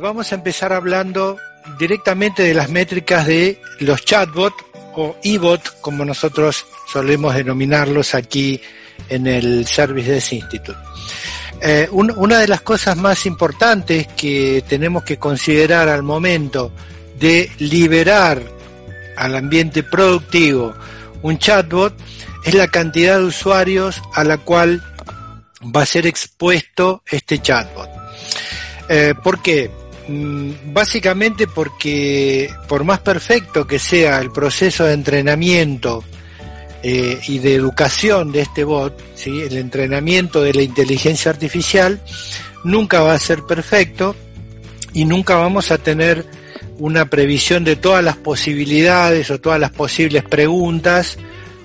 Vamos a empezar hablando directamente de las métricas de los chatbots o e-bot, como nosotros solemos denominarlos aquí en el Service Desk Institute. Eh, una de las cosas más importantes que tenemos que considerar al momento de liberar al ambiente productivo un chatbot es la cantidad de usuarios a la cual va a ser expuesto este chatbot. Eh, ¿Por qué? Mm, básicamente porque por más perfecto que sea el proceso de entrenamiento eh, y de educación de este bot, ¿sí? el entrenamiento de la inteligencia artificial, nunca va a ser perfecto y nunca vamos a tener una previsión de todas las posibilidades o todas las posibles preguntas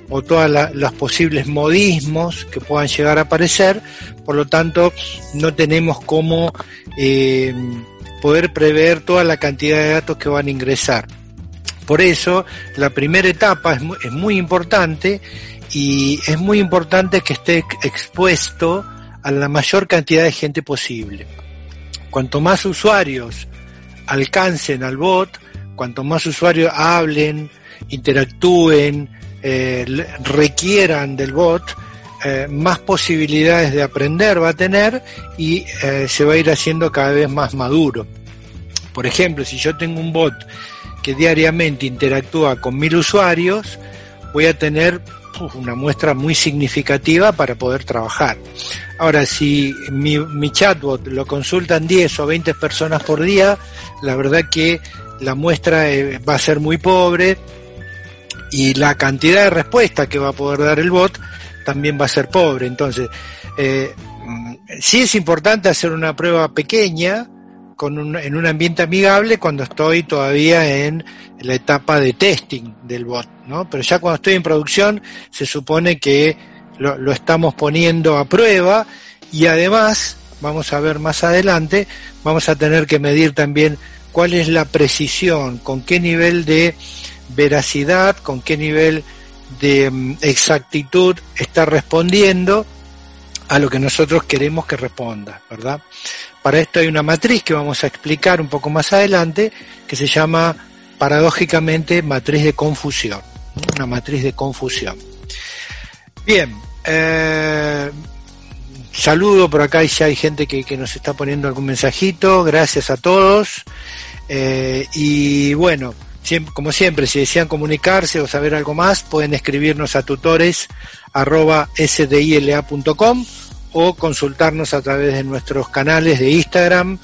o todos los posibles modismos que puedan llegar a aparecer, por lo tanto no tenemos cómo eh, poder prever toda la cantidad de datos que van a ingresar. Por eso, la primera etapa es muy, importante y es muy importante que esté expuesto a la mayor cantidad de gente posible. Cuanto más usuarios alcancen al bot, cuanto más usuarios hablen, interactúen, eh, requieran del bot, eh, más posibilidades de aprender va a tener y eh, se va a ir haciendo cada vez más maduro. Por ejemplo, si yo tengo un bot que diariamente interactúa con mil usuarios, voy a tener una muestra muy significativa para poder trabajar. Ahora, si mi, chatbot lo consultan 10 o 20 personas por día, la verdad que la muestra eh, va a ser muy pobre y la cantidad de respuestas que va a poder dar el bot también va a ser pobre. Entonces, eh, sí es importante hacer una prueba pequeña con un, en un ambiente amigable cuando estoy todavía en la etapa de testing del bot, ¿no? Pero ya cuando estoy en producción se supone que lo, lo estamos poniendo a prueba y además, vamos a ver más adelante, vamos a tener que medir también cuál es la precisión, con qué nivel de veracidad, con qué nivel de mm, exactitud está respondiendo a lo que nosotros queremos que responda, ¿verdad? Para esto hay una matriz que vamos a explicar un poco más adelante, que se llama paradójicamente matriz de confusión, una matriz de confusión. Bien, eh, saludo por acá y si hay gente que, que, nos está poniendo algún mensajito, gracias a todos. Eh, y bueno, como siempre, si desean comunicarse o saber algo más, pueden escribirnos a tutores o consultarnos a través de nuestros canales de Instagram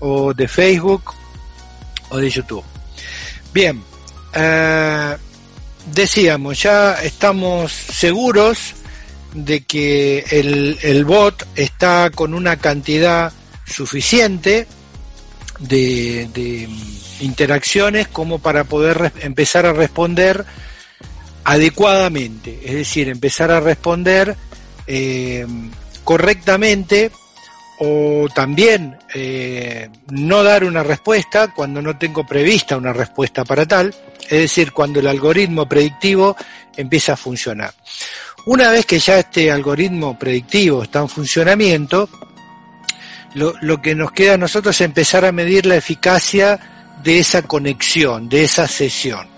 o de Facebook o de YouTube. Bien, eh, decíamos, ya estamos seguros de que el, el bot está con una cantidad suficiente de, de interacciones como para poder empezar a responder adecuadamente, es decir, empezar a responder eh, correctamente o también eh, no dar una respuesta cuando no tengo prevista una respuesta para tal, es decir, cuando el algoritmo predictivo empieza a funcionar. Una vez que ya este algoritmo predictivo está en funcionamiento, lo, lo que nos queda a nosotros es empezar a medir la eficacia de esa conexión, de esa sesión.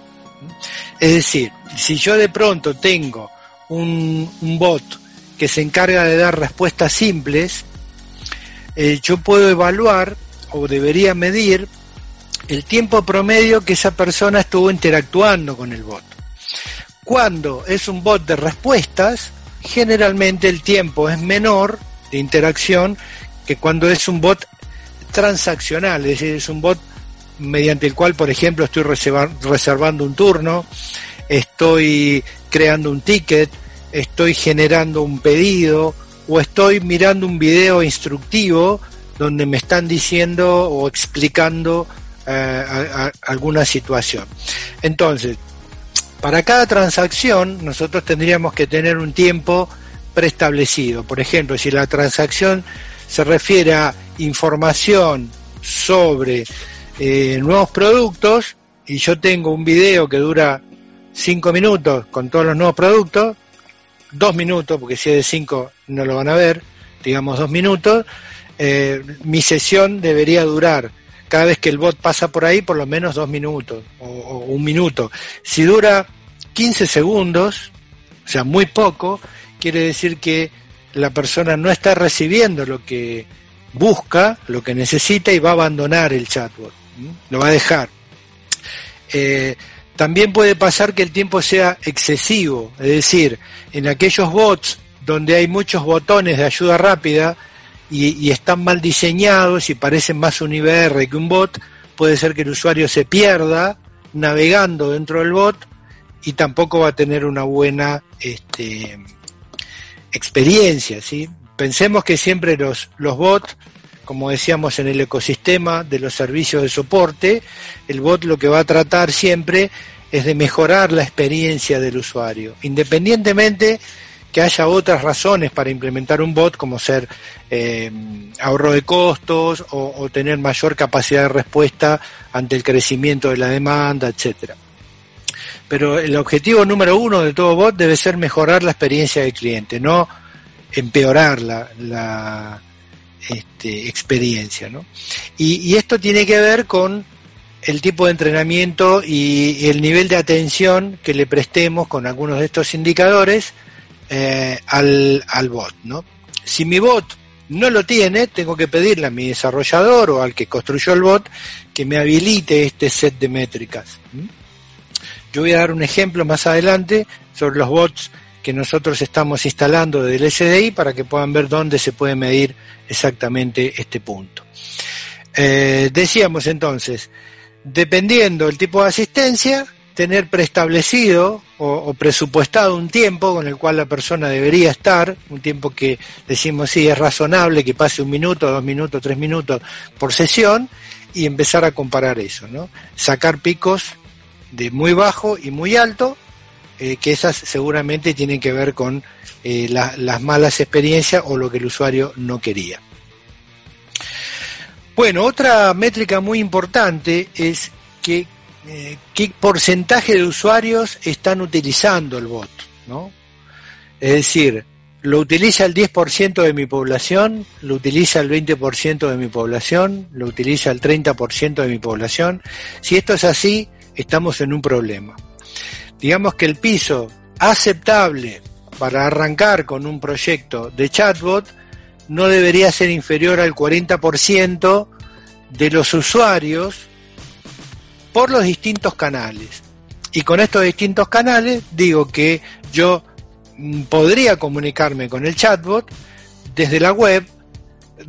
Es decir, si yo de pronto tengo un, bot que se encarga de dar respuestas simples, eh, yo puedo evaluar o debería medir el tiempo promedio que esa persona estuvo interactuando con el bot. Cuando es un bot de respuestas, generalmente el tiempo es menor de interacción que cuando es un bot transaccional, es decir, es un bot mediante el cual, por ejemplo, estoy reservando un turno, estoy creando un ticket, estoy generando un pedido o estoy mirando un video instructivo donde me están diciendo o explicando eh, alguna situación. Entonces, para cada transacción nosotros tendríamos que tener un tiempo preestablecido. Por ejemplo, si la transacción se refiere a información sobre eh, nuevos productos y yo tengo un video que dura 5 minutos con todos los nuevos productos, 2 minutos, porque si es de 5 no lo van a ver, digamos 2 minutos, eh, mi sesión debería durar cada vez que el bot pasa por ahí, por lo menos dos minutos o, o un minuto. Si dura 15 segundos, o sea, muy poco, quiere decir que la persona no está recibiendo lo que busca, lo que necesita y va a abandonar el chatbot, lo va a dejar. Eh, también puede pasar que el tiempo sea excesivo, es decir, en aquellos bots donde hay muchos botones de ayuda rápida y, están mal diseñados y parecen más un IBR que un bot, puede ser que el usuario se pierda navegando dentro del bot y tampoco va a tener una buena este, experiencia, ¿sí? Pensemos que siempre los, los bots, como decíamos en el ecosistema de los servicios de soporte, el bot lo que va a tratar siempre es de mejorar la experiencia del usuario, independientemente que haya otras razones para implementar un bot, como ser eh, ahorro de costos o, tener mayor capacidad de respuesta ante el crecimiento de la demanda, etcétera. Pero el objetivo número uno de todo bot debe ser mejorar la experiencia del cliente, no empeorar la este, experiencia. ¿no? Y, esto tiene que ver con el tipo de entrenamiento y, el nivel de atención que le prestemos con algunos de estos indicadores eh, al, al bot. ¿no? Si mi bot no lo tiene, tengo que pedirle a mi desarrollador o al que construyó el bot que me habilite este set de métricas. Yo voy a dar un ejemplo más adelante sobre los bots que nosotros estamos instalando del SDI para que puedan ver dónde se puede medir exactamente este punto. Eh, decíamos entonces, dependiendo del tipo de asistencia, tener preestablecido o, o, presupuestado un tiempo con el cual la persona debería estar, un tiempo que decimos sí es razonable que pase un minuto, dos minutos, tres minutos por sesión y empezar a comparar eso, ¿no? Sacar picos de muy bajo y muy alto eh, que esas seguramente tienen que ver con eh, la, las malas experiencias o lo que el usuario no quería. Bueno, otra métrica muy importante es que eh, qué porcentaje de usuarios están utilizando el bot, ¿no? Es decir, lo utiliza el 10% de mi población, lo utiliza el 20% de mi población, lo utiliza el 30% de mi población. Si esto es así, estamos en un problema digamos que el piso aceptable para arrancar con un proyecto de chatbot no debería ser inferior al 40% de los usuarios por los distintos canales. Y con estos distintos canales digo que yo mm, podría comunicarme con el chatbot desde la web,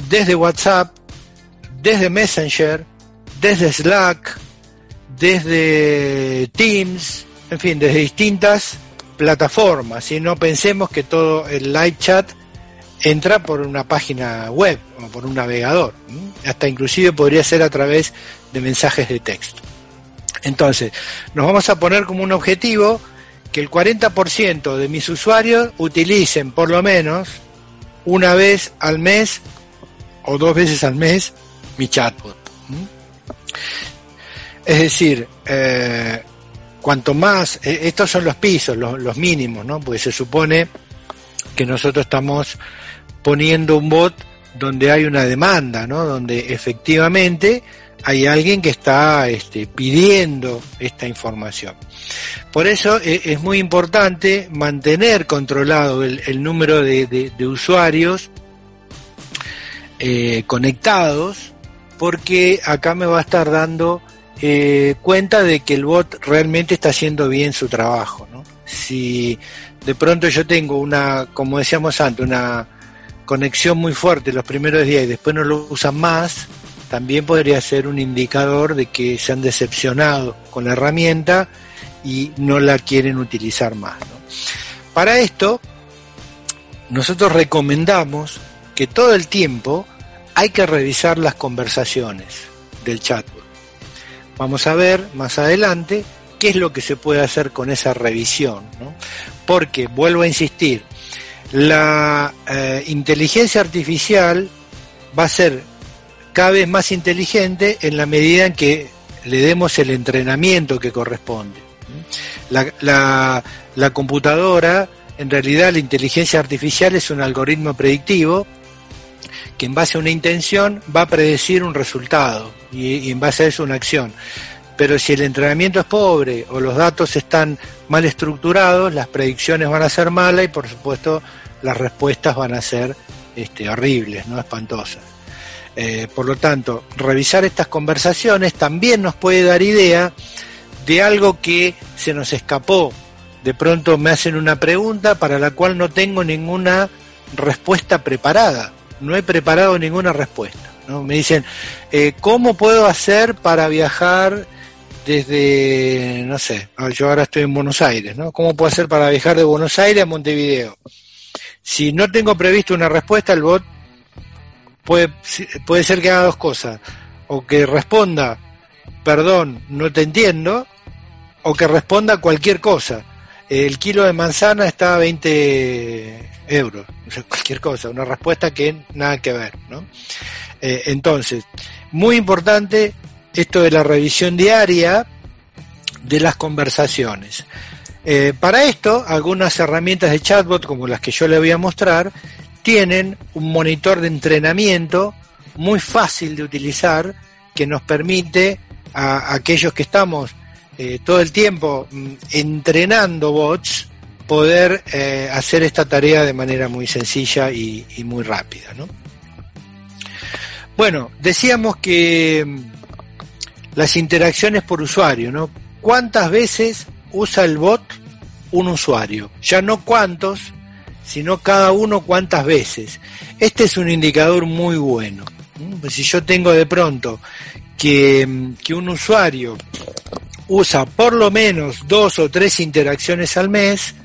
desde WhatsApp, desde Messenger, desde Slack, desde Teams, en fin, desde distintas plataformas, y no pensemos que todo el live chat entra por una página web o por un navegador, hasta inclusive podría ser a través de mensajes de texto. Entonces, nos vamos a poner como un objetivo que el 40% de mis usuarios utilicen por lo menos una vez al mes o dos veces al mes mi chatbot. Es decir, eh, cuanto más, eh, estos son los pisos, los, mínimos, ¿no? Porque se supone que nosotros estamos poniendo un bot donde hay una demanda, ¿no? Donde efectivamente hay alguien que está este, pidiendo esta información. Por eso eh, es muy importante mantener controlado el, número de usuarios eh, conectados, porque acá me va a estar dando eh, cuenta de que el bot realmente está haciendo bien su trabajo. ¿no? Si de pronto yo tengo una, como decíamos antes, una conexión muy fuerte los primeros días y después no lo usan más, también podría ser un indicador de que se han decepcionado con la herramienta y no la quieren utilizar más. Para esto, nosotros recomendamos que todo el tiempo hay que revisar las conversaciones del chatbot. Vamos a ver más adelante qué es lo que se puede hacer con esa revisión, ¿no? Porque, vuelvo a insistir, la eh, inteligencia artificial va a ser cada vez más inteligente en la medida en que le demos el entrenamiento que corresponde. La, computadora, en realidad la inteligencia artificial es un algoritmo predictivo que en base a una intención va a predecir un resultado y, en base a eso una acción. Pero si el entrenamiento es pobre o los datos están mal estructurados, las predicciones van a ser malas y por supuesto las respuestas van a ser este, horribles, no espantosas. Eh, por lo tanto, revisar estas conversaciones también nos puede dar idea de algo que se nos escapó. De pronto me hacen una pregunta para la cual no tengo ninguna respuesta preparada. No he preparado ninguna respuesta. Me dicen, eh, ¿cómo puedo hacer para viajar desde, no sé, yo ahora estoy en Buenos Aires, ¿no? ¿Cómo puedo hacer para viajar de Buenos Aires a Montevideo? Si no tengo previsto una respuesta, el bot puede, puede ser que haga dos cosas. O que responda, perdón, no te entiendo, o que responda cualquier cosa. El kilo de manzana está a 20 euros, cualquier cosa, una respuesta que nada que ver, ¿no? Eh, entonces, muy importante esto de la revisión diaria de las conversaciones. Eh, para esto, algunas herramientas de chatbot, como las que yo le voy a mostrar, tienen un monitor de entrenamiento muy fácil de utilizar que nos permite a aquellos que estamos eh, todo el tiempo mm, entrenando bots, poder eh, hacer esta tarea de manera muy sencilla y, muy rápida. Bueno, decíamos que mm, las interacciones por usuario, ¿no? ¿Cuántas veces usa el bot un usuario? Ya no cuántos, sino cada uno cuántas veces. Este es un indicador muy bueno. Pues si yo tengo de pronto que, mm, que un usuario usa por lo menos dos o tres interacciones al mes,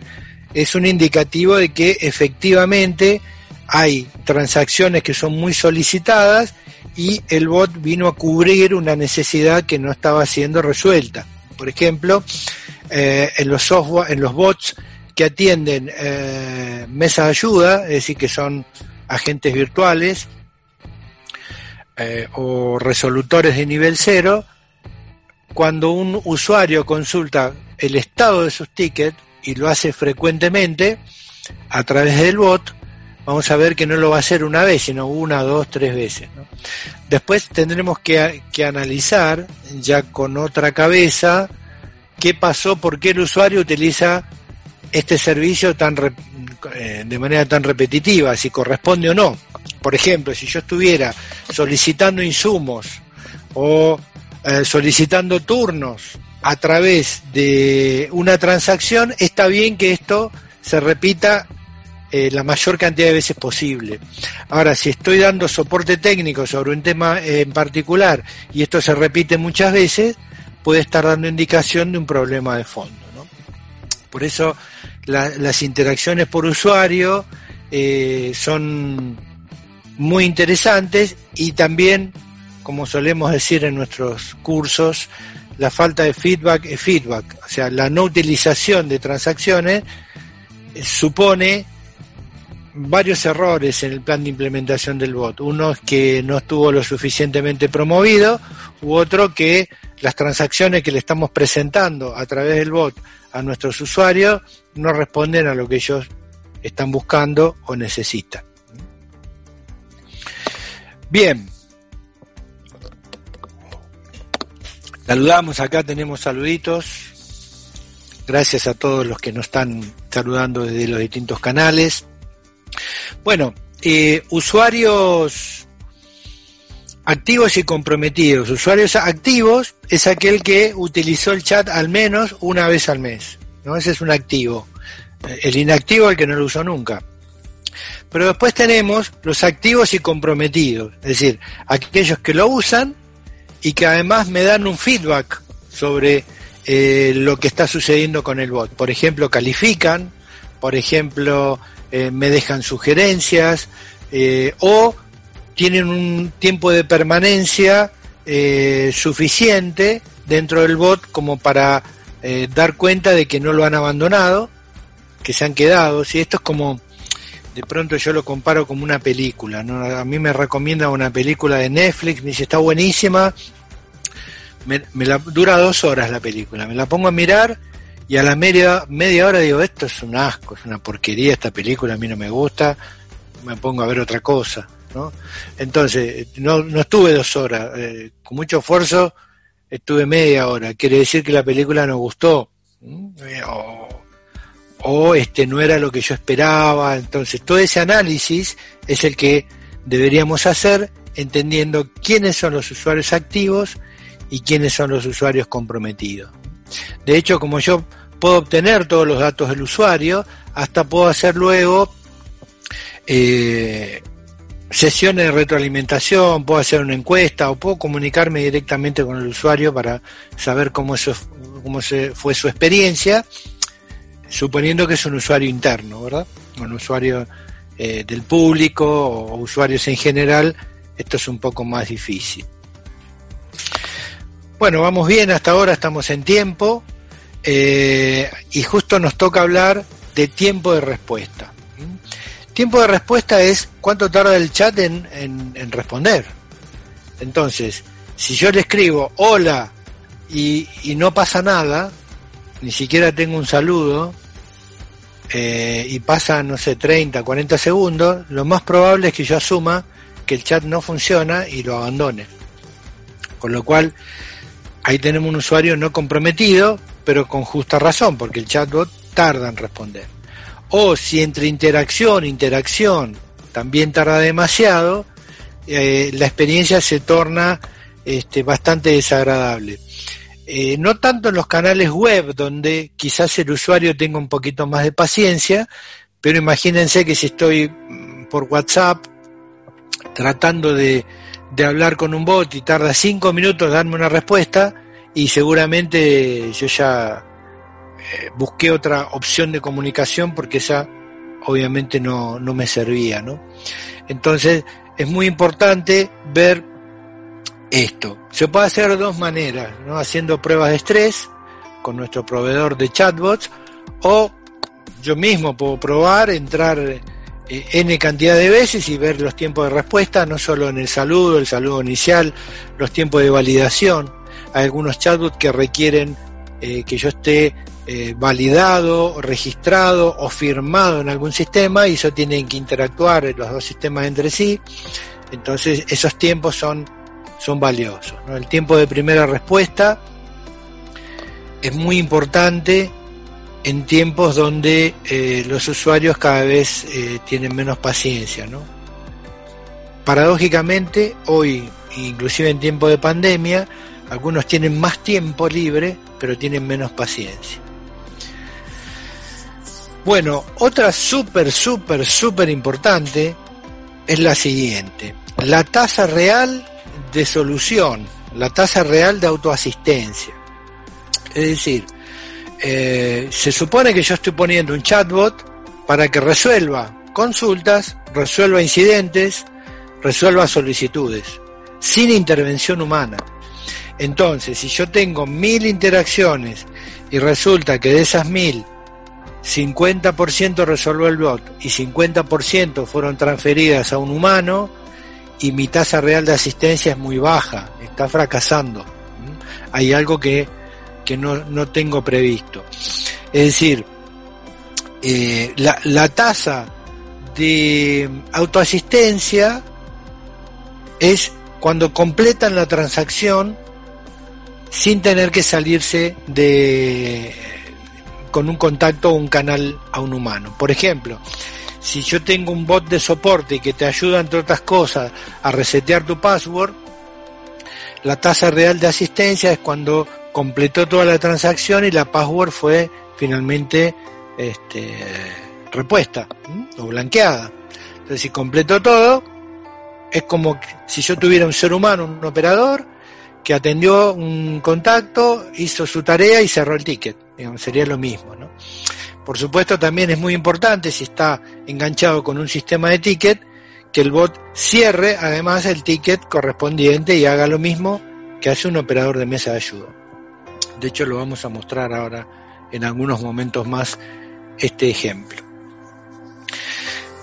es un indicativo de que efectivamente hay transacciones que son muy solicitadas y el bot vino a cubrir una necesidad que no estaba siendo resuelta. Por ejemplo, eh, en los software, en los bots que atienden eh, mesa de ayuda, es decir, que son agentes virtuales eh, o resolutores de nivel cero, cuando un usuario consulta el estado de sus tickets y lo hace frecuentemente a través del bot, vamos a ver que no lo va a hacer una vez, sino una, dos, tres veces. Después tendremos que, que, analizar ya con otra cabeza qué pasó, por qué el usuario utiliza este servicio eh, de manera tan repetitiva, si corresponde o no. Por ejemplo, si yo estuviera solicitando insumos o eh, solicitando turnos a través de una transacción, está bien que esto se repita eh, la mayor cantidad de veces posible. Ahora, si estoy dando soporte técnico sobre un tema en particular y esto se repite muchas veces, puede estar dando indicación de un problema de fondo. Por eso las interacciones por usuario eh, son muy interesantes y también como solemos decir en nuestros cursos, la falta de feedback es feedback. O sea, la no utilización de transacciones eh, supone varios errores en el plan de implementación del bot. Uno es que no estuvo lo suficientemente promovido, u otro que las transacciones que le estamos presentando a través del bot a nuestros usuarios no responden a lo que ellos están buscando o necesitan. Bien, Saludamos, acá tenemos saluditos. Gracias a todos los que nos están saludando desde los distintos canales. Bueno, eh, usuarios activos y comprometidos. Usuarios activos es aquel que utilizó el chat al menos una vez al mes. ¿no? Ese es un activo. El inactivo el que no lo usó nunca. Pero después tenemos los activos y comprometidos, es decir, aquellos que lo usan y que además me dan un feedback sobre eh, lo que está sucediendo con el bot. Por ejemplo, califican, por ejemplo, eh, me dejan sugerencias eh, o tienen un tiempo de permanencia suficiente dentro del bot como para dar cuenta de que no lo han abandonado, que se han quedado. Si esto es como de pronto yo lo comparo como una película, A mí me recomienda una película de Netflix, me dice, está buenísima, me, la, dura dos horas la película, me la pongo a mirar y a la media, media hora digo, esto es un asco, es una porquería esta película, a mí no me gusta, me pongo a ver otra cosa. ¿no? Entonces, no, no estuve dos horas, eh, con mucho esfuerzo estuve media hora, quiere decir que la película no gustó, o, o este no era lo que yo esperaba, entonces todo ese análisis es el que deberíamos hacer entendiendo quiénes son los usuarios activos y quiénes son los usuarios comprometidos. De hecho, como yo puedo obtener todos los datos del usuario, hasta puedo hacer luego eh, sesiones de retroalimentación, puedo hacer una encuesta o puedo comunicarme directamente con el usuario para saber cómo, se fue su experiencia, suponiendo que es un usuario interno, ¿verdad? Un usuario eh, del público o usuarios en general, esto es un poco más difícil. Bueno, vamos bien, hasta ahora estamos en tiempo eh, y justo nos toca hablar de tiempo de respuesta. Tiempo de respuesta es cuánto tarda el chat en, en, responder. Entonces, si yo le escribo hola y, y, no pasa nada, ni siquiera tengo un saludo, eh, y pasa, no sé, 30, 40 segundos, lo más probable es que yo asuma que el chat no funciona y lo abandone. Con lo cual, ahí tenemos un usuario no comprometido, pero con justa razón, porque el chatbot tarda en responder. O si entre interacción interacción también tarda demasiado, eh, la experiencia se torna este, bastante desagradable. Eh, no tanto en los canales web, donde quizás el usuario tenga un poquito más de paciencia, pero imagínense que si estoy mm, por WhatsApp tratando de, de hablar con un bot y tarda cinco minutos darme una respuesta y seguramente yo ya eh, busqué otra opción de comunicación porque esa obviamente no, no me servía, ¿no? Entonces es muy importante ver esto. Se puede hacer de dos maneras, ¿no? Haciendo pruebas de estrés con nuestro proveedor de chatbots o yo mismo puedo probar, entrar eh, N cantidad de veces y ver los tiempos de respuesta, no solo en el saludo, el saludo inicial, los tiempos de validación. Algunos chatbots que requieren eh, que yo esté eh, validado, registrado o firmado en algún sistema y eso tienen que interactuar los dos sistemas entre sí. Entonces esos tiempos son, son valiosos. El tiempo de primera respuesta es muy importante en tiempos donde eh, los usuarios cada vez tienen menos paciencia. ¿no? Paradójicamente, hoy, inclusive en tiempo de pandemia, algunos tienen más tiempo libre, pero tienen menos paciencia. Bueno, otra súper, súper, súper importante es la siguiente. La tasa real de solución, la tasa real de autoasistencia. Es decir, eh, se supone que yo estoy poniendo un chatbot para que resuelva consultas, resuelva incidentes, resuelva solicitudes, sin intervención humana. Entonces, si yo tengo mil interacciones y resulta que de esas mil, 50% resolvió el bot y 50% fueron transferidas a un humano y mi tasa real de asistencia es muy baja, está fracasando. Hay algo que que no, no tengo previsto. Es decir, eh, la, la tasa de autoasistencia es cuando completan la transacción sin tener que salirse de con un contacto o un canal a un humano. Por ejemplo, si yo tengo un bot de soporte que te ayuda, entre otras cosas, a resetear tu password, la tasa real de asistencia es cuando completó toda la transacción y la password fue finalmente este, repuesta o blanqueada. Entonces, si completó todo, es como si yo tuviera un ser humano, un operador, que atendió un contacto, hizo su tarea y cerró el ticket. sería lo mismo. ¿no? Por supuesto, también es muy importante, si está enganchado con un sistema de ticket, que el bot cierre además el ticket correspondiente y haga lo mismo que hace un operador de mesa de ayuda. De hecho, lo vamos a mostrar ahora en algunos momentos más este ejemplo.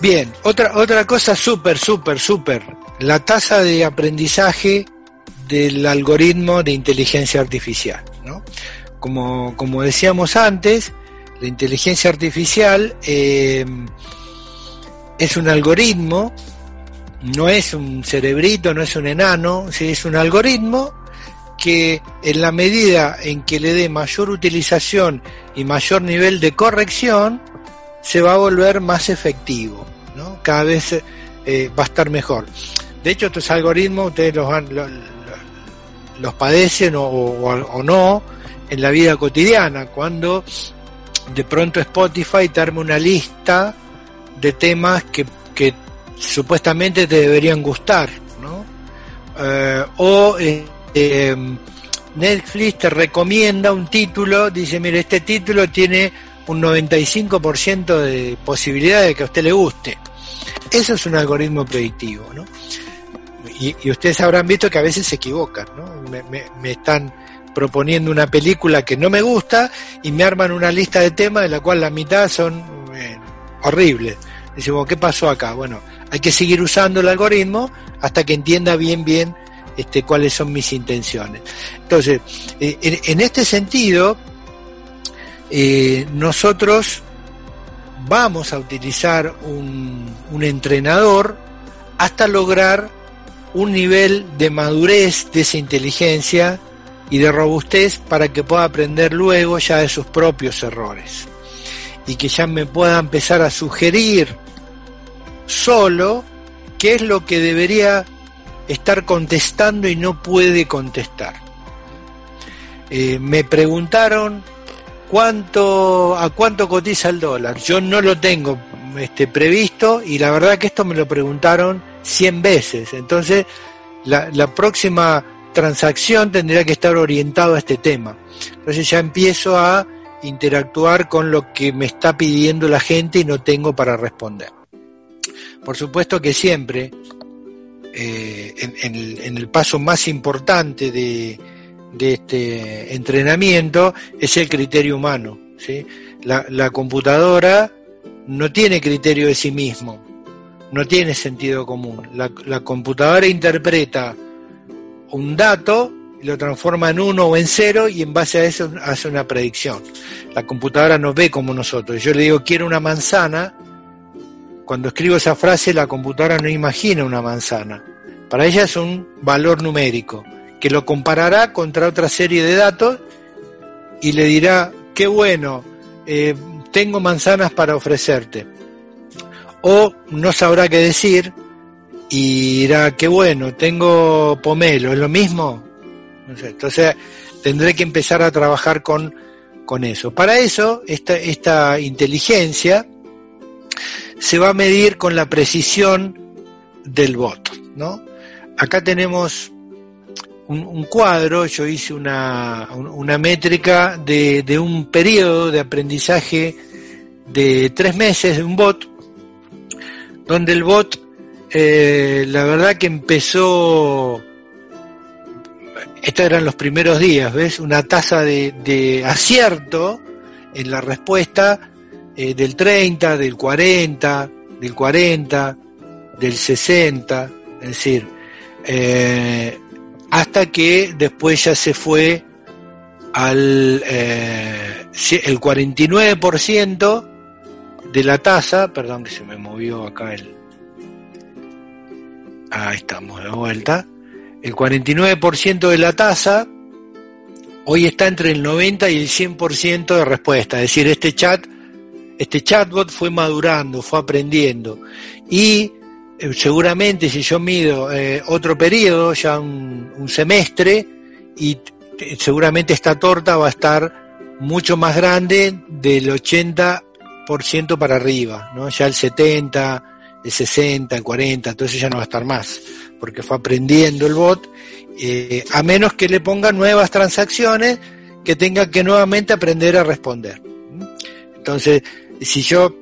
Bien, otra, otra cosa súper, súper, súper, la tasa de aprendizaje del algoritmo de inteligencia artificial. ¿no? Como, como decíamos antes, la inteligencia artificial eh, es un algoritmo no es un cerebrito, no es un enano, es un algoritmo que en la medida en que le dé mayor utilización y mayor nivel de corrección, se va a volver más efectivo, ¿no? cada vez eh, va a estar mejor. De hecho, estos algoritmos ustedes los, los, padecen o, no en la vida cotidiana, cuando de pronto Spotify te arma una lista de temas que, que supuestamente te deberían gustar, ¿no? Eh, o eh, em, Netflix te recomienda un título, dice, mire, este título tiene un 95% de posibilidad de que a usted le guste. Eso es un algoritmo predictivo, ¿no? Y, ustedes habrán visto que a veces se equivocan, ¿no? Me, están proponiendo una película que no me gusta y me arman una lista de temas de la cual la mitad son horribles. Decimos, ¿qué pasó acá? Bueno, hay que seguir usando el algoritmo hasta que entienda bien, bien este, cuáles son mis intenciones. Entonces, eh, en, este sentido, eh, nosotros vamos a utilizar un, un entrenador hasta lograr un nivel de madurez de esa inteligencia y de robustez para que pueda aprender luego ya de sus propios errores y que ya me pueda empezar a sugerir solo qué es lo que debería estar contestando y no puede contestar. Eh, me preguntaron cuánto a cuánto cotiza el dólar. Yo no lo tengo este, previsto y la verdad que esto me lo preguntaron 100 veces. Entonces, la, la próxima transacción tendría que estar orientado a este tema. Entonces ya empiezo a interactuar con lo que me está pidiendo la gente y no tengo para responder. Por supuesto que siempre, eh, en, el, paso más importante de, este entrenamiento, es el criterio humano. ¿sí? La, computadora no tiene criterio de sí mismo, no tiene sentido común. La, computadora interpreta un dato lo transforma en uno o en cero y en base a eso hace una predicción. La computadora no ve como nosotros. Yo le digo quiero una manzana cuando escribo esa frase, la computadora no imagina una manzana. Para ella es un valor numérico, que lo comparará contra otra serie de datos y le dirá, qué bueno, eh, tengo manzanas para ofrecerte. O no sabrá qué decir y dirá, qué bueno, tengo pomelo, ¿es lo mismo? entonces tendré que empezar a trabajar con, con eso. Para eso, esta, esta inteligencia se va a medir con la precisión del voto, ¿no? Acá tenemos un, cuadro, yo hice una, una métrica de, de, un periodo de aprendizaje de tres meses de un bot, donde el bot, eh, la verdad que empezó, estos eran los primeros días, ¿ves? Una tasa de, acierto en la respuesta eh, del 30, del 40, del 40, del 60, es decir, eh, hasta que después ya se fue al el 49% de la tasa, perdón que se me movió acá el... Ahí estamos de vuelta. El 49% de la tasa hoy está entre el 90 y el 100% de respuesta. Es decir, este chat este chatbot fue madurando, fue aprendiendo. Y eh, seguramente si yo mido eh, otro periodo, ya un, semestre, y seguramente esta torta va a estar mucho más grande del 80% para arriba, ¿no? Ya el 70, el 60, el 40, entonces ya no va a estar más, porque fue aprendiendo el bot, eh, a menos que le ponga nuevas transacciones que tenga que nuevamente aprender a responder. Entonces, si yo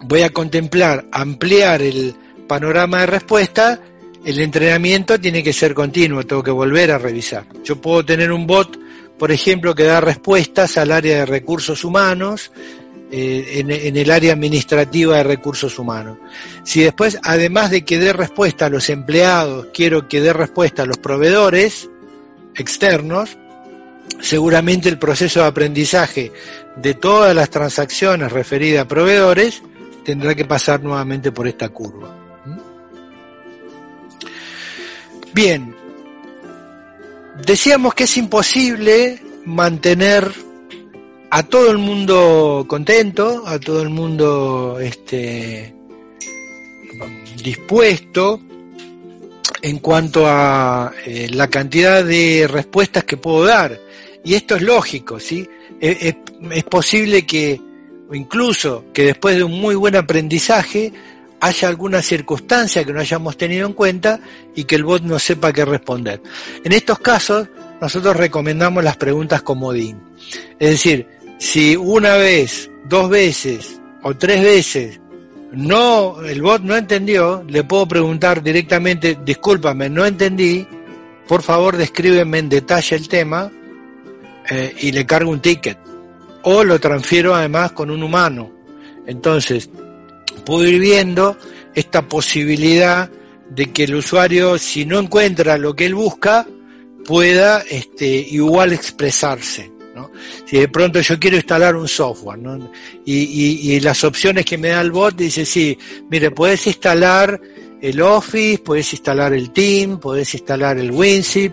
voy a contemplar ampliar el panorama de respuesta, el entrenamiento tiene que ser continuo, tengo que volver a revisar. Yo puedo tener un bot, por ejemplo, que da respuestas al área de recursos humanos, eh, en, el área administrativa de recursos humanos. Si después, además de que dé respuesta a los empleados, quiero que dé respuesta a los proveedores externos, seguramente el proceso de aprendizaje de todas las transacciones referidas a proveedores tendrá que pasar nuevamente por esta curva. Bien, decíamos que es imposible mantener a todo el mundo contento, a todo el mundo este, dispuesto en cuanto a eh, la cantidad de respuestas que puedo dar. Y esto es lógico, ¿sí? Es, es posible que, o incluso que después de un muy buen aprendizaje, haya alguna circunstancia que no hayamos tenido en cuenta y que el bot no sepa qué responder. En estos casos, nosotros recomendamos las preguntas comodín. Es decir, si una vez, dos veces o tres veces no, el bot no entendió, le puedo preguntar directamente, discúlpame, no entendí, por favor descríbeme en detalle el tema eh, y le cargo un ticket. O lo transfiero además con un humano. Entonces, puedo ir viendo esta posibilidad de que el usuario, si no encuentra lo que él busca, pueda este, igual expresarse. Si de pronto yo quiero instalar un software, y, las opciones que me da el bot dice, sí, mire, puedes instalar el Office, puedes instalar el Team, puedes instalar el WinZip.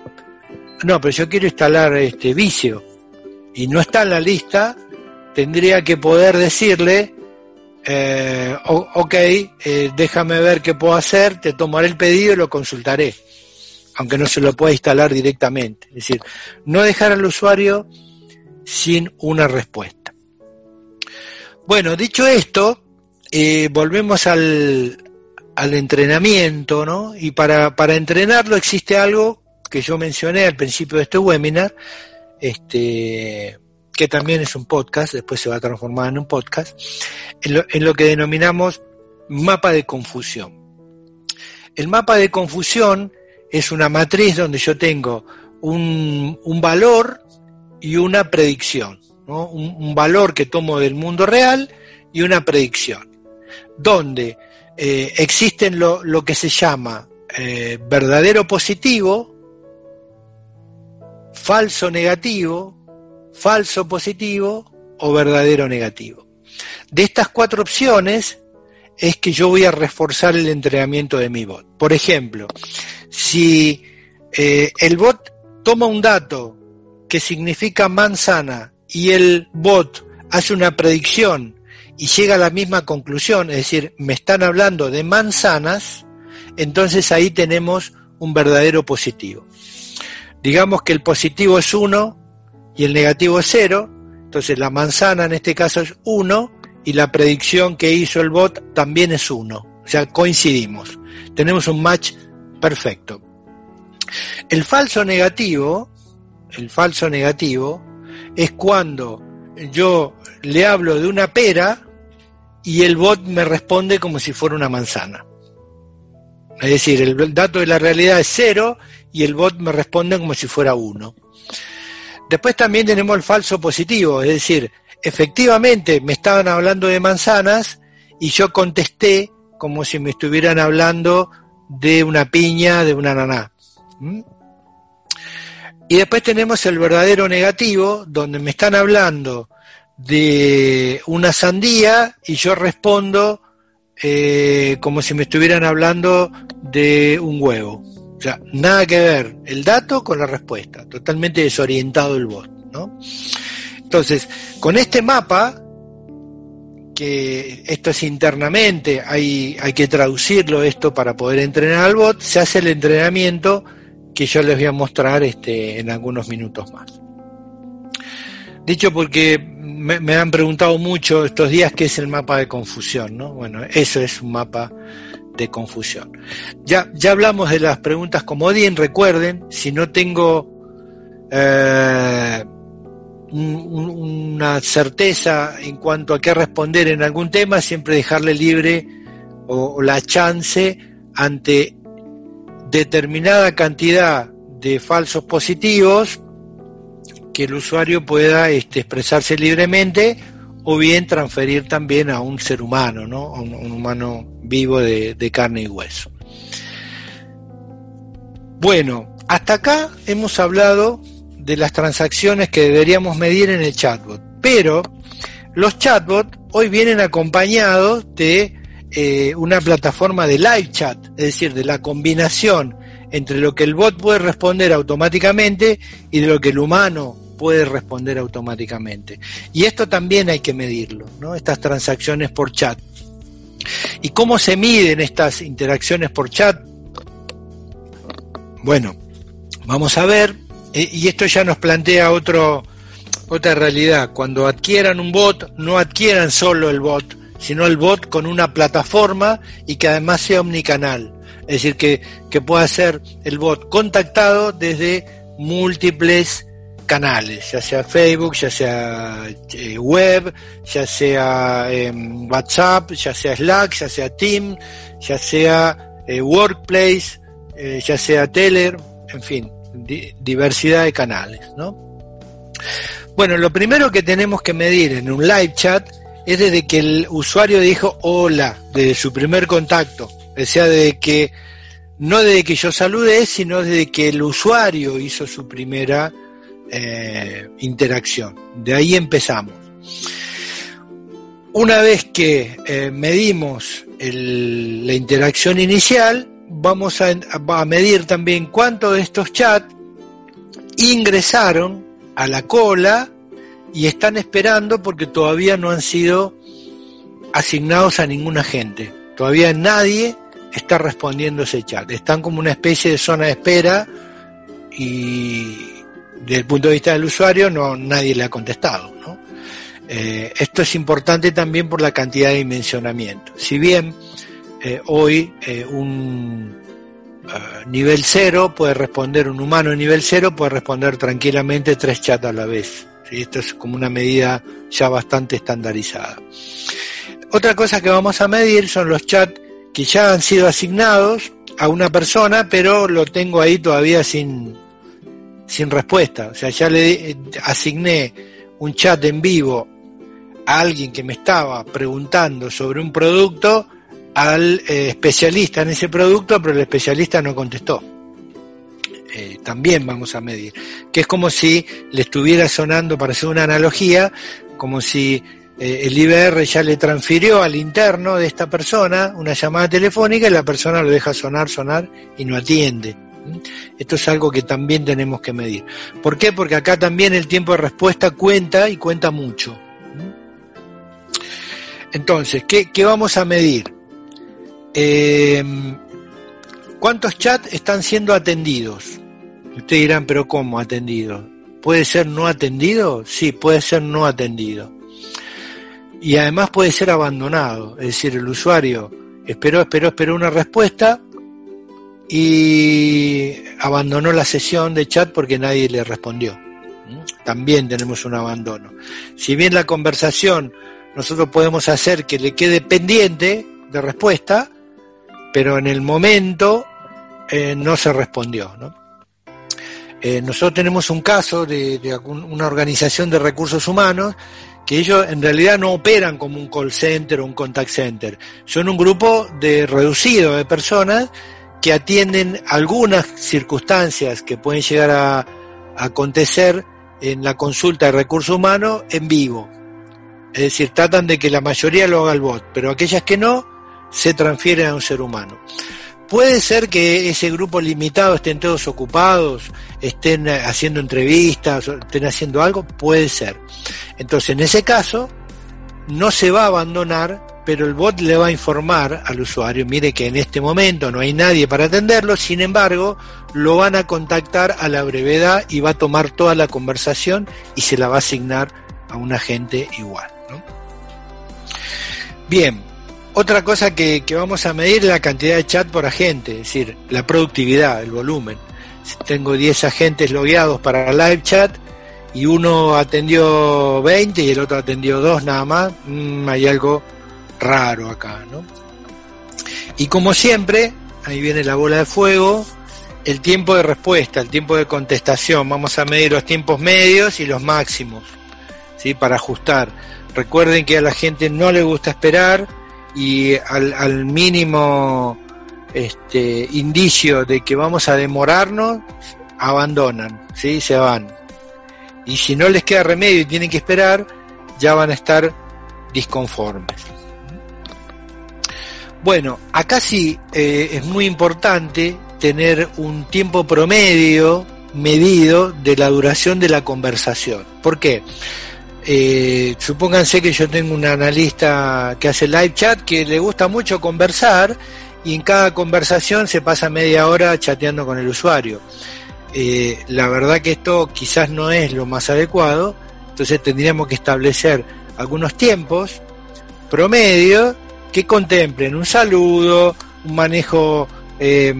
No, pero yo quiero instalar este Vicio y no está en la lista, tendría que poder decirle, eh, ok, eh, déjame ver qué puedo hacer, te tomaré el pedido y lo consultaré, aunque no se lo pueda instalar directamente. Es decir, no dejar al usuario sin una respuesta. Bueno, dicho esto, eh, volvemos al, al, entrenamiento, ¿no? Y para, para entrenarlo existe algo que yo mencioné al principio de este webinar, este, que también es un podcast, después se va a transformar en un podcast, en lo, en lo que denominamos mapa de confusión. El mapa de confusión es una matriz donde yo tengo un, un valor y una predicción, un, valor que tomo del mundo real y una predicción, donde eh, existen lo, que se llama eh, verdadero positivo, falso negativo, falso positivo o verdadero negativo. De estas cuatro opciones es que yo voy a reforzar el entrenamiento de mi bot. Por ejemplo, si eh, el bot toma un dato que significa manzana y el bot hace una predicción y llega a la misma conclusión, es decir, me están hablando de manzanas, entonces ahí tenemos un verdadero positivo. Digamos que el positivo es 1 y el negativo es 0, entonces la manzana en este caso es 1 y la predicción que hizo el bot también es 1. O sea, coincidimos. Tenemos un match perfecto. El falso negativo el falso negativo, es cuando yo le hablo de una pera y el bot me responde como si fuera una manzana. Es decir, el dato de la realidad es cero y el bot me responde como si fuera uno. Después también tenemos el falso positivo, es decir, efectivamente me estaban hablando de manzanas y yo contesté como si me estuvieran hablando de una piña, de una naná. ¿Mm? Y después tenemos el verdadero negativo, donde me están hablando de una sandía y yo respondo eh, como si me estuvieran hablando de un huevo. O sea, nada que ver el dato con la respuesta, totalmente desorientado el bot, ¿no? Entonces, con este mapa, que esto es internamente, hay, hay que traducirlo esto para poder entrenar al bot, se hace el entrenamiento que yo les voy a mostrar este, en algunos minutos más. Dicho porque me, han preguntado mucho estos días qué es el mapa de confusión, ¿no? Bueno, eso es un mapa de confusión. Ya, ya hablamos de las preguntas comodín, recuerden, si no tengo eh, una certeza en cuanto a qué responder en algún tema, siempre dejarle libre o la chance ante determinada cantidad de falsos positivos que el usuario pueda este, expresarse libremente o bien transferir también a un ser humano, ¿no? a un, humano vivo de, de carne y hueso. Bueno, hasta acá hemos hablado de las transacciones que deberíamos medir en el chatbot, pero los chatbots hoy vienen acompañados de eh, una plataforma de live chat, es decir, de la combinación entre lo que el bot puede responder automáticamente y de lo que el humano puede responder automáticamente. Y esto también hay que medirlo, ¿no? Estas transacciones por chat. ¿Y cómo se miden estas interacciones por chat? Bueno, vamos a ver, eh, y esto ya nos plantea otro, otra realidad. Cuando adquieran un bot, no adquieran solo el bot, sino el bot con una plataforma y que además sea omnicanal. Es decir, que, que pueda ser el bot contactado desde múltiples canales, ya sea Facebook, ya sea eh, web, ya sea em, WhatsApp, ya sea Slack, ya sea Team, ya sea eh, Workplace, eh, ya sea Teller, en fin, diversidad de canales, ¿no? Bueno, lo primero que tenemos que medir en un live chat es desde que el usuario dijo hola, desde su primer contacto. O sea, desde que, no desde que yo saludé, sino desde que el usuario hizo su primera eh, interacción. De ahí empezamos. Una vez que eh, medimos la interacción inicial, vamos a, a medir también cuántos de estos chats ingresaron a la cola y están esperando porque todavía no han sido asignados a ninguna gente. Todavía nadie está respondiendo ese chat. Están como una especie de zona de espera y desde el punto de vista del usuario no nadie le ha contestado. Eh, esto es importante también por la cantidad de dimensionamiento. Si bien eh, hoy eh, un nivel cero puede responder, un humano de nivel cero puede responder tranquilamente tres chats a la vez. Esto es como una medida ya bastante estandarizada. Otra cosa que vamos a medir son los chats que ya han sido asignados a una persona, pero lo tengo ahí todavía sin, sin respuesta. O sea, ya le asigné un chat en vivo a alguien que me estaba preguntando sobre un producto al eh, especialista en ese producto, pero el especialista no contestó. Eh, también vamos a medir, que es como si le estuviera sonando, para hacer una analogía, como si eh, el IBR ya le transfirió al interno de esta persona una llamada telefónica y la persona lo deja sonar, sonar y no atiende. Esto es algo que también tenemos que medir. ¿Por qué? Porque acá también el tiempo de respuesta cuenta y cuenta mucho. Entonces, ¿qué, qué vamos a medir? Eh, ¿Cuántos chats están siendo atendidos? Ustedes dirán, pero ¿cómo atendido? ¿Puede ser no atendido? Sí, puede ser no atendido. Y además puede ser abandonado, es decir, el usuario esperó, esperó, esperó una respuesta y abandonó la sesión de chat porque nadie le respondió. También tenemos un abandono. Si bien la conversación nosotros podemos hacer que le quede pendiente de respuesta, pero en el momento eh, no se respondió. ¿no? Eh, nosotros tenemos un caso de, una organización de recursos humanos que ellos en realidad no operan como un call center o un contact center, son un grupo de reducido de personas que atienden algunas circunstancias que pueden llegar a, a acontecer en la consulta de recursos humanos en vivo. Es decir, tratan de que la mayoría lo haga el bot, pero aquellas que no, se transfieren a un ser humano. Puede ser que ese grupo limitado estén todos ocupados, estén haciendo entrevistas, estén haciendo algo, puede ser. Entonces, en ese caso, no se va a abandonar, pero el bot le va a informar al usuario, mire que en este momento no hay nadie para atenderlo, sin embargo, lo van a contactar a la brevedad y va a tomar toda la conversación y se la va a asignar a un agente igual. Bien, otra cosa que, vamos a medir es la cantidad de chat por agente, es decir, la productividad, el volumen. Si tengo 10 agentes logueados para live chat y uno atendió 20 y el otro atendió 2 nada más, mm, hay algo raro acá, ¿no? Y como siempre, ahí viene la bola de fuego, el tiempo de respuesta, el tiempo de contestación. Vamos a medir los tiempos medios y los máximos, ¿sí? Para ajustar. Recuerden que a la gente no le gusta esperar, y al, mínimo este, indicio de que vamos a demorarnos, abandonan, ¿sí? se van. Y si no les queda remedio y tienen que esperar, ya van a estar disconformes. Bueno, acá sí eh, es muy importante tener un tiempo promedio medido de la duración de la conversación. ¿Por qué? Eh, supónganse que yo tengo un analista que hace live chat que le gusta mucho conversar y en cada conversación se pasa media hora chateando con el usuario. Eh, la verdad que esto quizás no es lo más adecuado, entonces tendríamos que establecer algunos tiempos promedio que contemplen un saludo, un manejo eh,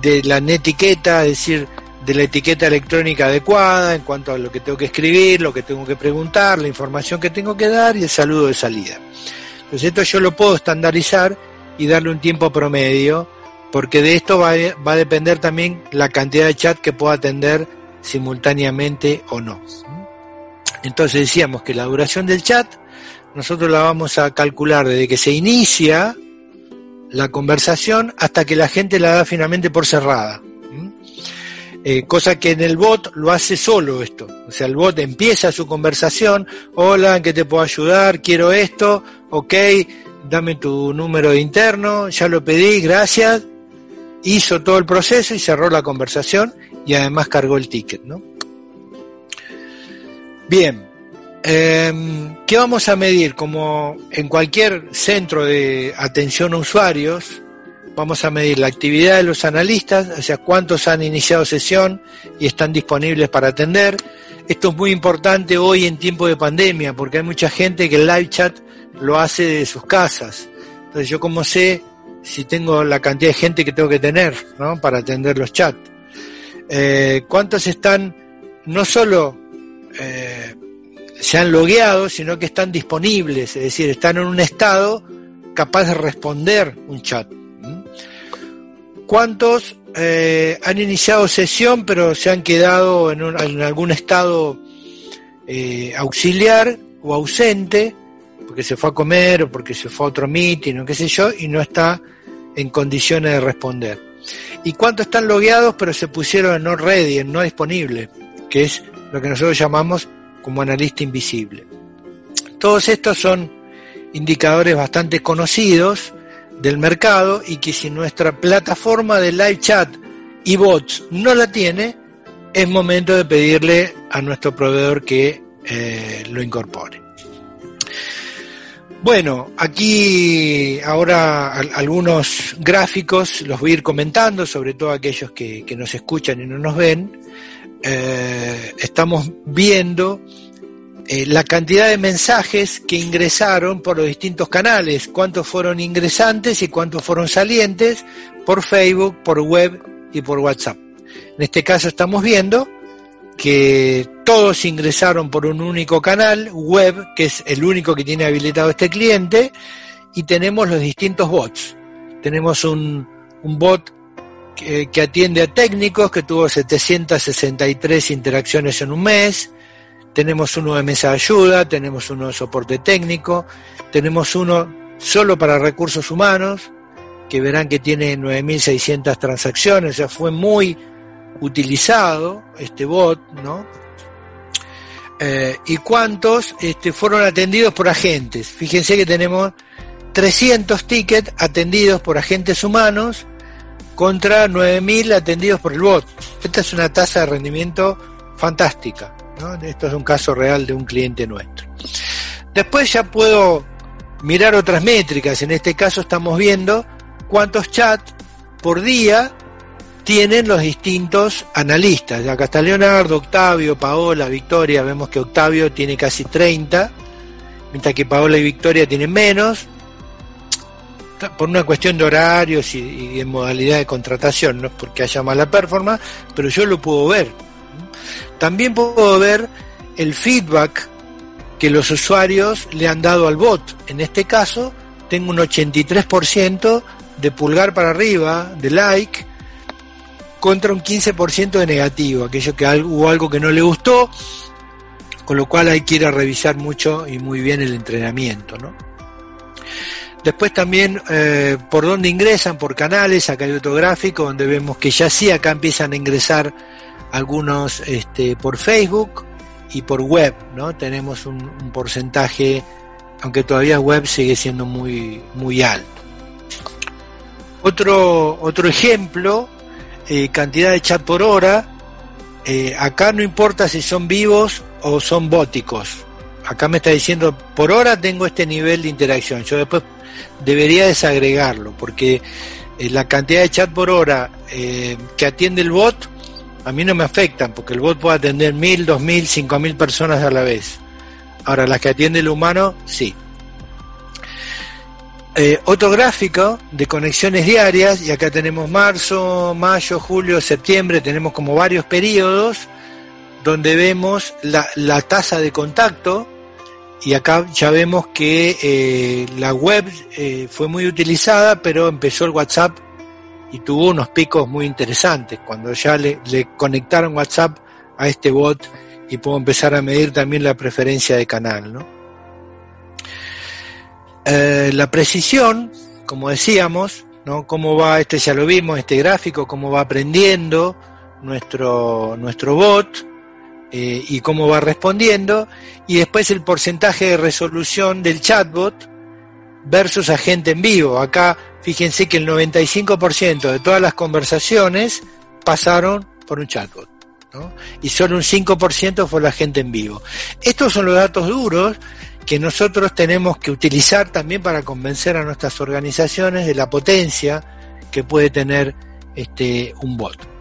de la netiqueta, es decir, de la etiqueta electrónica adecuada en cuanto a lo que tengo que escribir, lo que tengo que preguntar, la información que tengo que dar y el saludo de salida. Entonces esto yo lo puedo estandarizar y darle un tiempo promedio, porque de esto va, va a depender también la cantidad de chat que pueda atender simultáneamente o no. Entonces decíamos que la duración del chat nosotros la vamos a calcular desde que se inicia la conversación hasta que la gente la da finalmente por cerrada. Eh, cosa que en el bot lo hace solo esto. O sea, el bot empieza su conversación, hola, ¿en qué te puedo ayudar? Quiero esto, ok, dame tu número de interno, ya lo pedí, gracias. Hizo todo el proceso y cerró la conversación y además cargó el ticket, ¿no? Bien, eh, ¿qué vamos a medir? Como en cualquier centro de atención a usuarios, vamos a medir la actividad de los analistas, o sea, cuántos han iniciado sesión y están disponibles para atender. Esto es muy importante hoy en tiempo de pandemia, porque hay mucha gente que el live chat lo hace de sus casas. Entonces, yo como sé si tengo la cantidad de gente que tengo que tener para atender los chats. Eh, ¿Cuántos están no solo eh, se han logueado, sino que están disponibles, es decir, están en un estado capaz de responder un chat? ¿Cuántos eh, han iniciado sesión pero se han quedado en, algún estado eh, auxiliar o ausente, porque se fue a comer o porque se fue a otro meeting o qué sé yo, y no está en condiciones de responder? ¿Y cuántos están logueados pero se pusieron en no ready, en no disponible, que es lo que nosotros llamamos como analista invisible? Todos estos son indicadores bastante conocidos del mercado y que si nuestra plataforma de live chat y bots no la tiene, es momento de pedirle a nuestro proveedor que eh, lo incorpore. Bueno, aquí ahora algunos gráficos los voy a ir comentando, sobre todo aquellos que, nos escuchan y no nos ven. Eh, estamos viendo eh, la cantidad de mensajes que ingresaron por los distintos canales, cuántos fueron ingresantes y cuántos fueron salientes por Facebook, por web y por WhatsApp. En este caso estamos viendo que todos ingresaron por un único canal web, que es el único que tiene habilitado este cliente, y tenemos los distintos bots. Tenemos un, bot que, que, atiende a técnicos, que tuvo 763 interacciones en un mes, tenemos uno de mesa de ayuda, tenemos uno de soporte técnico, tenemos uno solo para recursos humanos, que verán que tiene 9.600 transacciones, o sea, fue muy utilizado este bot, ¿no? Eh, y cuántos este, fueron atendidos por agentes. Fíjense que tenemos 300 tickets atendidos por agentes humanos contra 9.000 atendidos por el bot. Esta es una tasa de rendimiento fantástica. Esto es un caso real de un cliente nuestro. Después ya puedo mirar otras métricas. En este caso estamos viendo cuántos chats por día tienen los distintos analistas. Acá está Leonardo, Octavio, Paola, Victoria. Vemos que Octavio tiene casi 30, mientras que Paola y Victoria tienen menos. Por una cuestión de horarios y, y de modalidad de contratación, no es porque haya mala performance, pero yo lo puedo ver también puedo ver el feedback que los usuarios le han dado al bot. En este caso, tengo un 83% de pulgar para arriba, de like, contra un 15% de negativo, aquello que hubo algo que no le gustó, con lo cual hay que ir a revisar mucho y muy bien el entrenamiento. ¿no? Después también eh, por dónde ingresan, por canales, acá hay otro gráfico donde vemos que ya sí acá empiezan a ingresar algunos este, por Facebook y por web, ¿no? Tenemos un, porcentaje, aunque todavía web sigue siendo muy, muy alto. Otro, otro ejemplo eh, cantidad de chat por hora. Eh, acá no importa si son vivos o son bóticos. Acá me está diciendo, por hora tengo este nivel de interacción. Yo después debería desagregarlo, porque eh, la cantidad de chat por hora que atiende el bot, a mí no me afectan, porque el bot puede atender mil, dos mil, cinco mil personas a la vez. Ahora, las que atiende el humano, sí. Eh, otro gráfico de conexiones diarias, y acá tenemos marzo, mayo, julio, septiembre, tenemos como varios periodos donde vemos la, tasa de contacto, y acá ya vemos que eh, la web eh, fue muy utilizada, pero empezó el WhatsApp y tuvo unos picos muy interesantes, cuando ya le, conectaron WhatsApp a este bot y puedo empezar a medir también la preferencia de canal, ¿no? Eh, la precisión, como decíamos, ¿no? Cómo va, este ya lo vimos, este gráfico, cómo va aprendiendo nuestro, nuestro bot eh, y cómo va respondiendo. Y después el porcentaje de resolución del chatbot versus agente en vivo. Acá fíjense que el 95% de todas las conversaciones pasaron por un chatbot. ¿no? Y solo un 5% fue la gente en vivo. Estos son los datos duros que nosotros tenemos que utilizar también para convencer a nuestras organizaciones de la potencia que puede tener este un bot.